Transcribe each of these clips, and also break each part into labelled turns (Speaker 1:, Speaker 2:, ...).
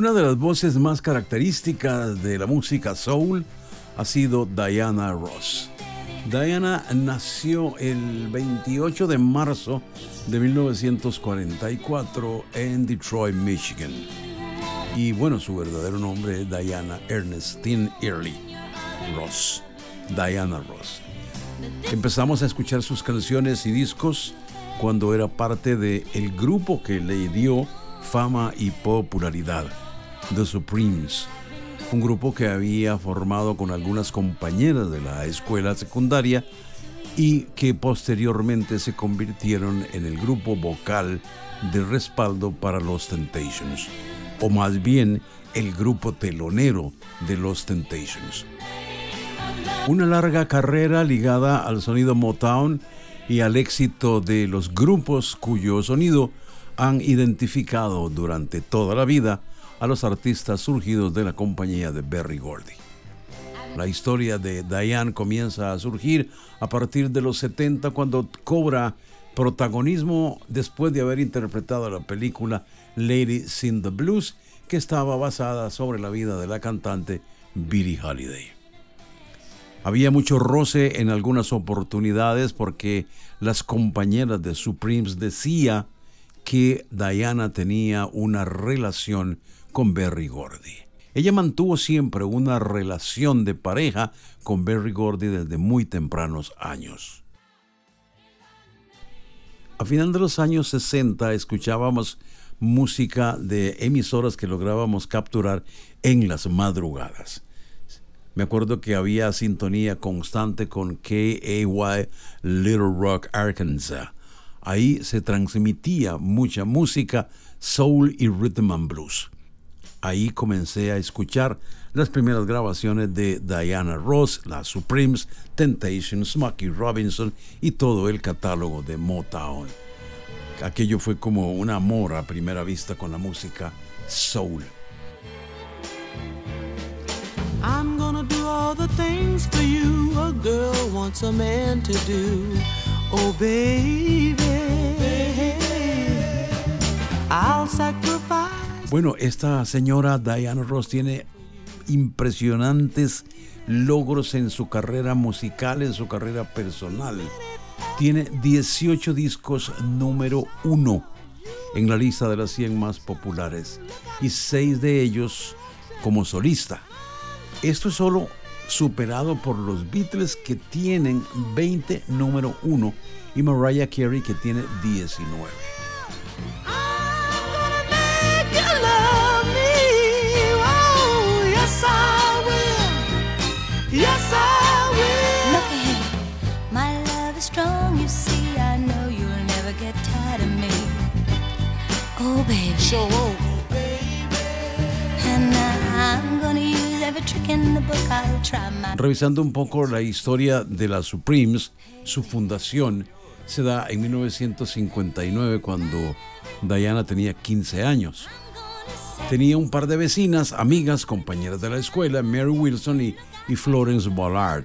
Speaker 1: Una de las voces más características de la música soul ha sido Diana Ross. Diana nació el 28 de marzo de 1944 en Detroit, Michigan. Y bueno, su verdadero nombre es Diana Ernestine Early Ross. Diana Ross. Empezamos a escuchar sus canciones y discos cuando era parte del el grupo que le dio fama y popularidad, The Supremes, un grupo que había formado con algunas compañeras de la escuela secundaria y que posteriormente se convirtieron en el grupo vocal de respaldo para los Temptations, o más bien el grupo telonero de los Temptations. Una larga carrera ligada al sonido Motown y al éxito de los grupos cuyo sonido han identificado durante toda la vida a los artistas surgidos de la compañía de Berry Gordy. La historia de Diane comienza a surgir a partir de los 70 cuando cobra protagonismo después de haber interpretado la película Lady Sing the Blues, que estaba basada sobre la vida de la cantante Billie Holiday. Había mucho roce en algunas oportunidades porque las compañeras de Supremes decía que Diana tenía una relación con Berry Gordy. Ella mantuvo siempre una relación de pareja con Berry Gordy desde muy tempranos años. A final de los años 60 escuchábamos música de emisoras que lográbamos capturar en las madrugadas. Me acuerdo que había sintonía constante con KAY Little Rock, Arkansas. Ahí se transmitía mucha música, soul y rhythm and blues. Ahí comencé a escuchar las primeras grabaciones de Diana Ross, las Supremes, Temptations, Smokey Robinson y todo el catálogo de Motown. Aquello fue como un amor a primera vista con la música soul. I'm gonna do all the things for you a girl wants a man to do. Oh baby, I'll sacrifice. Bueno, esta señora Diana Ross tiene impresionantes logros en su carrera musical, en su carrera personal. Tiene 18 discos número uno en la lista de las 100 más populares y 6 de ellos como solista. Esto es solo superado por los Beatles que tienen 20 número 1 y Mariah Carey que tiene 19. Strong, you see. I know you'll never get tired of me. Oh, baby. Show so, And I'm gonna use every trick in the book. I'll try my... Revisando un poco la historia de las Supremes, su fundación se da en 1959 cuando Diana tenía 15 años. Tenía un par de vecinas, amigas, compañeras de la escuela, Mary Wilson y y Florence Ballard.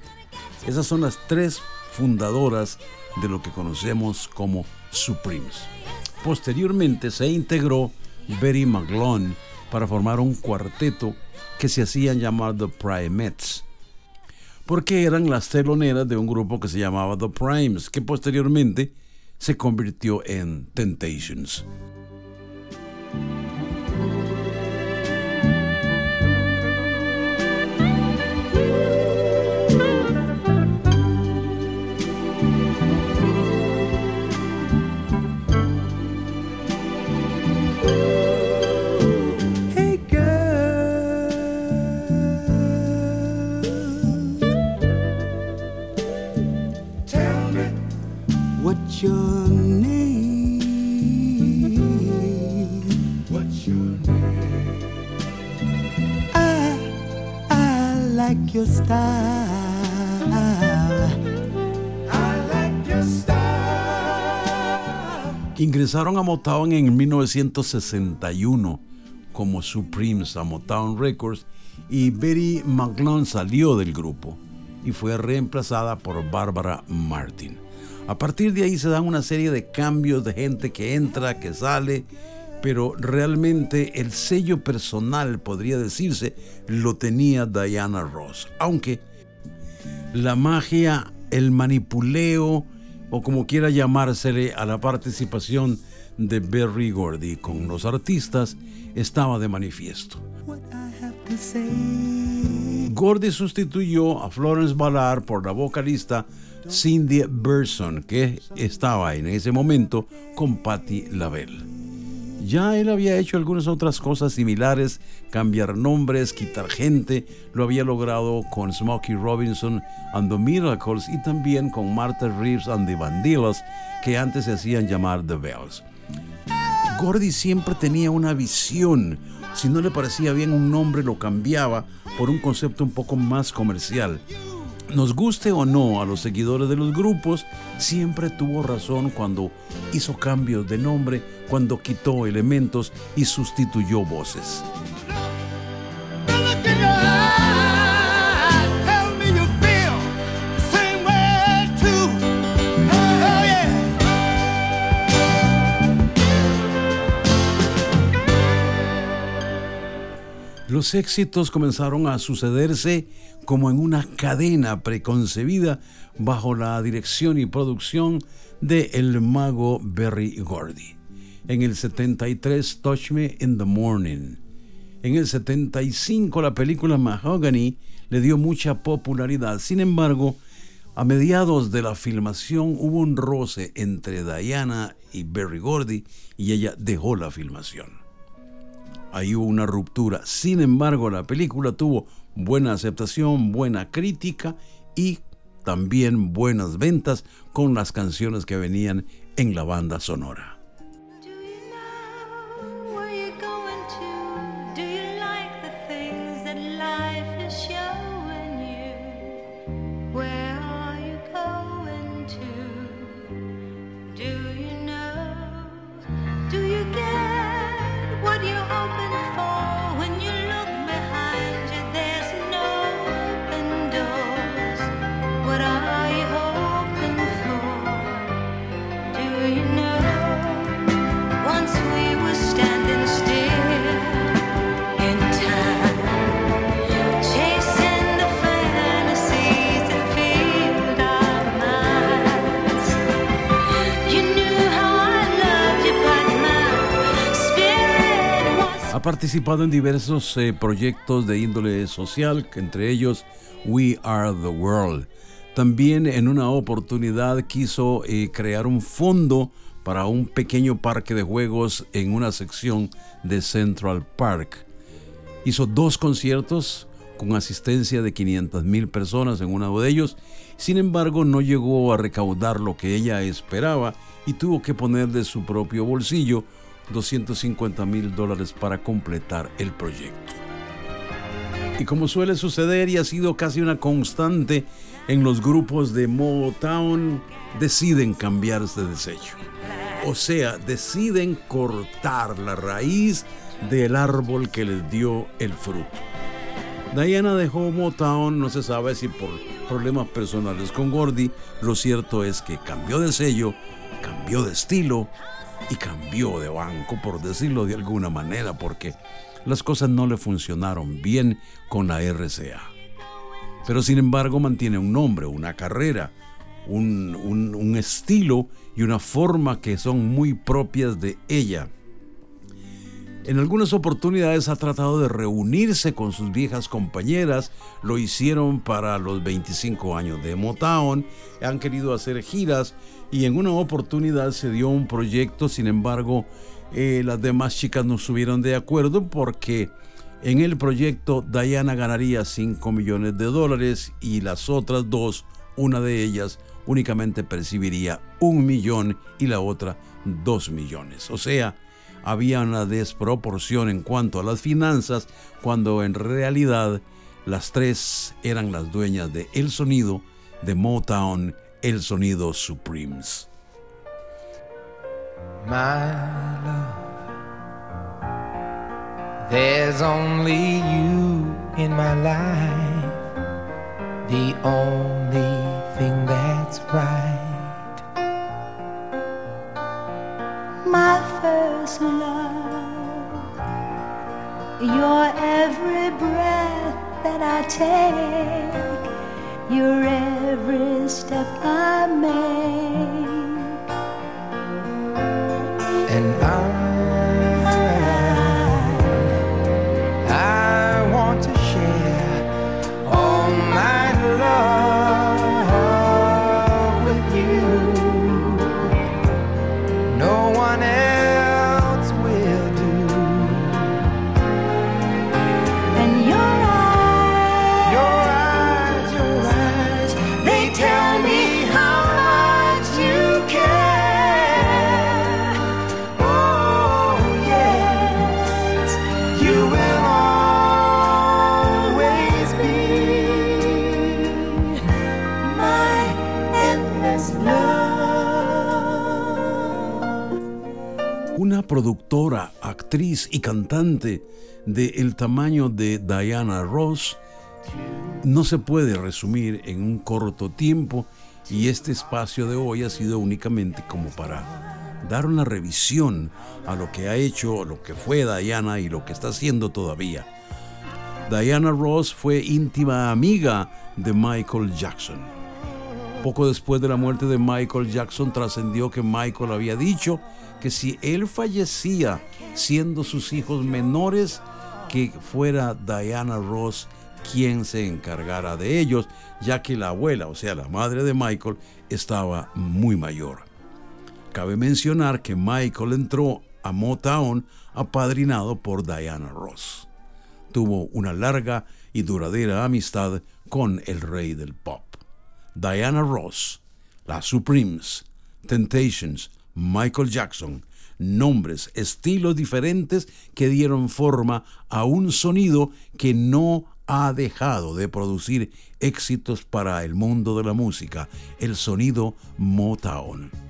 Speaker 1: Esas son las tres fundadoras de lo que conocemos como Supremes. Posteriormente se integró Betty McGlone para formar un cuarteto que se hacían llamar The Primettes, porque eran las teloneras de un grupo que se llamaba The Primes, que posteriormente se convirtió en Temptations. Ingresaron a Motown en 1961 como Supremes a Motown Records y Betty McClone salió del grupo y fue reemplazada por Barbara Martin. A partir de ahí se dan una serie de cambios de gente que entra, que sale, pero realmente el sello personal, podría decirse, lo tenía Diana Ross, aunque la magia, el manipuleo, o como quiera llamársele a la participación de Berry Gordy con los artistas, estaba de manifiesto. Gordy sustituyó a Florence Ballard por la vocalista Cindy Burson, que estaba en ese momento con Patti LaBelle. Ya él había hecho algunas otras cosas similares, cambiar nombres, quitar gente, lo había logrado con Smokey Robinson and the Miracles y también con Martha Reeves and the Vandellas, que antes se hacían llamar The Bells. Gordy siempre tenía una visión. Si no le parecía bien un nombre, lo cambiaba por un concepto un poco más comercial. Nos guste o no a los seguidores de los grupos, siempre tuvo razón cuando hizo cambios de nombre, cuando quitó elementos y sustituyó voces. Los éxitos comenzaron a sucederse como en una cadena preconcebida bajo la dirección y producción de el mago Berry Gordy. En el 73 Touch Me in the Morning. En el 75 la película Mahogany le dio mucha popularidad. Sin embargo, a mediados de la filmación hubo un roce entre Diana y Berry Gordy y ella dejó la filmación ahí hubo una ruptura. Sin embargo, la película tuvo buena aceptación, buena crítica y también buenas ventas con las canciones que venían en la banda sonora. Participado en diversos eh, proyectos de índole social, entre ellos We Are the World. También en una oportunidad quiso eh, crear un fondo para un pequeño parque de juegos en una sección de Central Park. Hizo dos conciertos con asistencia de 500 mil personas en uno de ellos. Sin embargo, no llegó a recaudar lo que ella esperaba y tuvo que poner de su propio bolsillo 250 mil dólares para completar el proyecto. Y como suele suceder y ha sido casi una constante en los grupos de Motown, deciden cambiarse de sello. O sea, deciden cortar la raíz del árbol que les dio el fruto. Diana dejó Motown, no se sabe si por problemas personales con Gordy, lo cierto es que cambió de sello, cambió de estilo y cambió de banco, por decirlo de alguna manera, porque las cosas no le funcionaron bien con la RCA. Pero sin embargo mantiene un nombre, una carrera, un, un estilo y una forma que son muy propias de ella. En algunas oportunidades ha tratado de reunirse con sus viejas compañeras, lo hicieron para los 25 años de Motown, han querido hacer giras y en una oportunidad se dio un proyecto, sin embargo, eh, las demás chicas no estuvieron de acuerdo porque en el proyecto Diana ganaría 5 millones de dólares y las otras dos, una de ellas únicamente percibiría un millón y la otra dos millones. O sea, había una desproporción en cuanto a las finanzas cuando en realidad las tres eran las dueñas de el sonido de Motown, el sonido Supremes. There's only you in my life, the only thing that's right. precious love.
Speaker 2: Your every breath that I take, your every step I make.
Speaker 1: Una productora, actriz y cantante de el tamaño de Diana Ross no se puede resumir en un corto tiempo y este espacio de hoy ha sido únicamente como para dar una revisión a lo que ha hecho, lo que fue Diana y lo que está haciendo todavía. Diana Ross fue íntima amiga de Michael Jackson. Poco después de la muerte de Michael Jackson trascendió que Michael había dicho que si él fallecía siendo sus hijos menores, que fuera Diana Ross quien se encargara de ellos, ya que la abuela, o sea, la madre de Michael, estaba muy mayor. Cabe mencionar que Michael entró a Motown apadrinado por Diana Ross. Tuvo una larga y duradera amistad con el rey del pop. Diana Ross, las Supremes, Temptations, Michael Jackson, nombres, estilos diferentes que dieron forma a un sonido que no ha dejado de producir éxitos para el mundo de la música, el sonido Motown.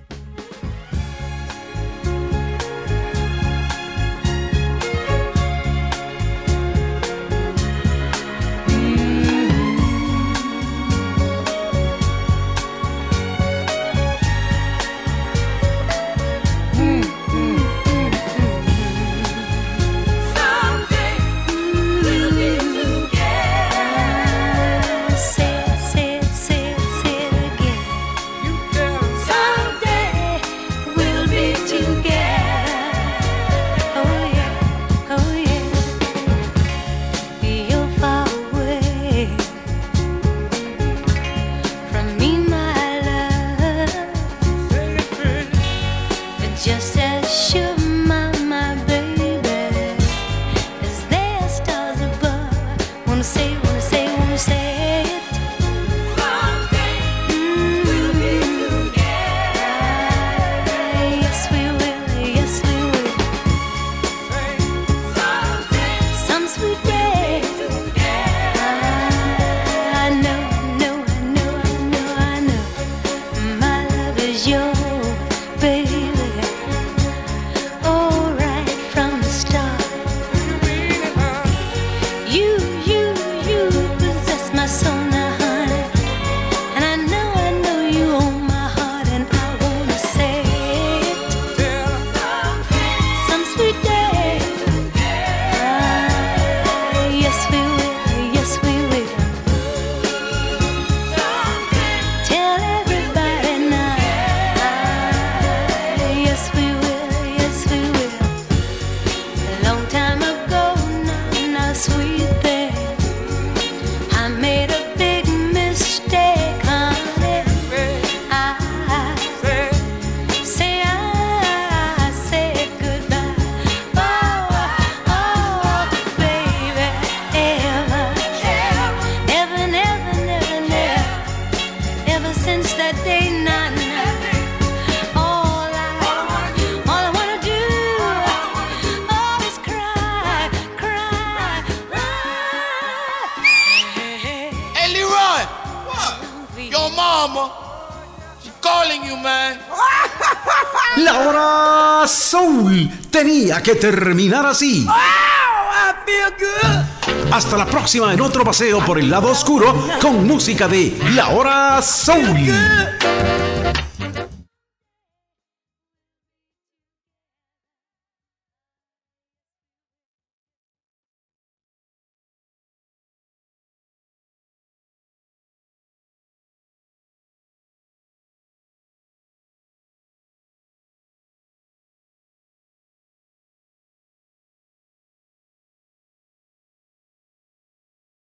Speaker 2: Love you,
Speaker 3: man.
Speaker 4: La hora Soul tenía que terminar así.
Speaker 3: Oh, I feel good.
Speaker 4: Hasta la próxima en otro paseo por el lado oscuro con música de La hora Soul.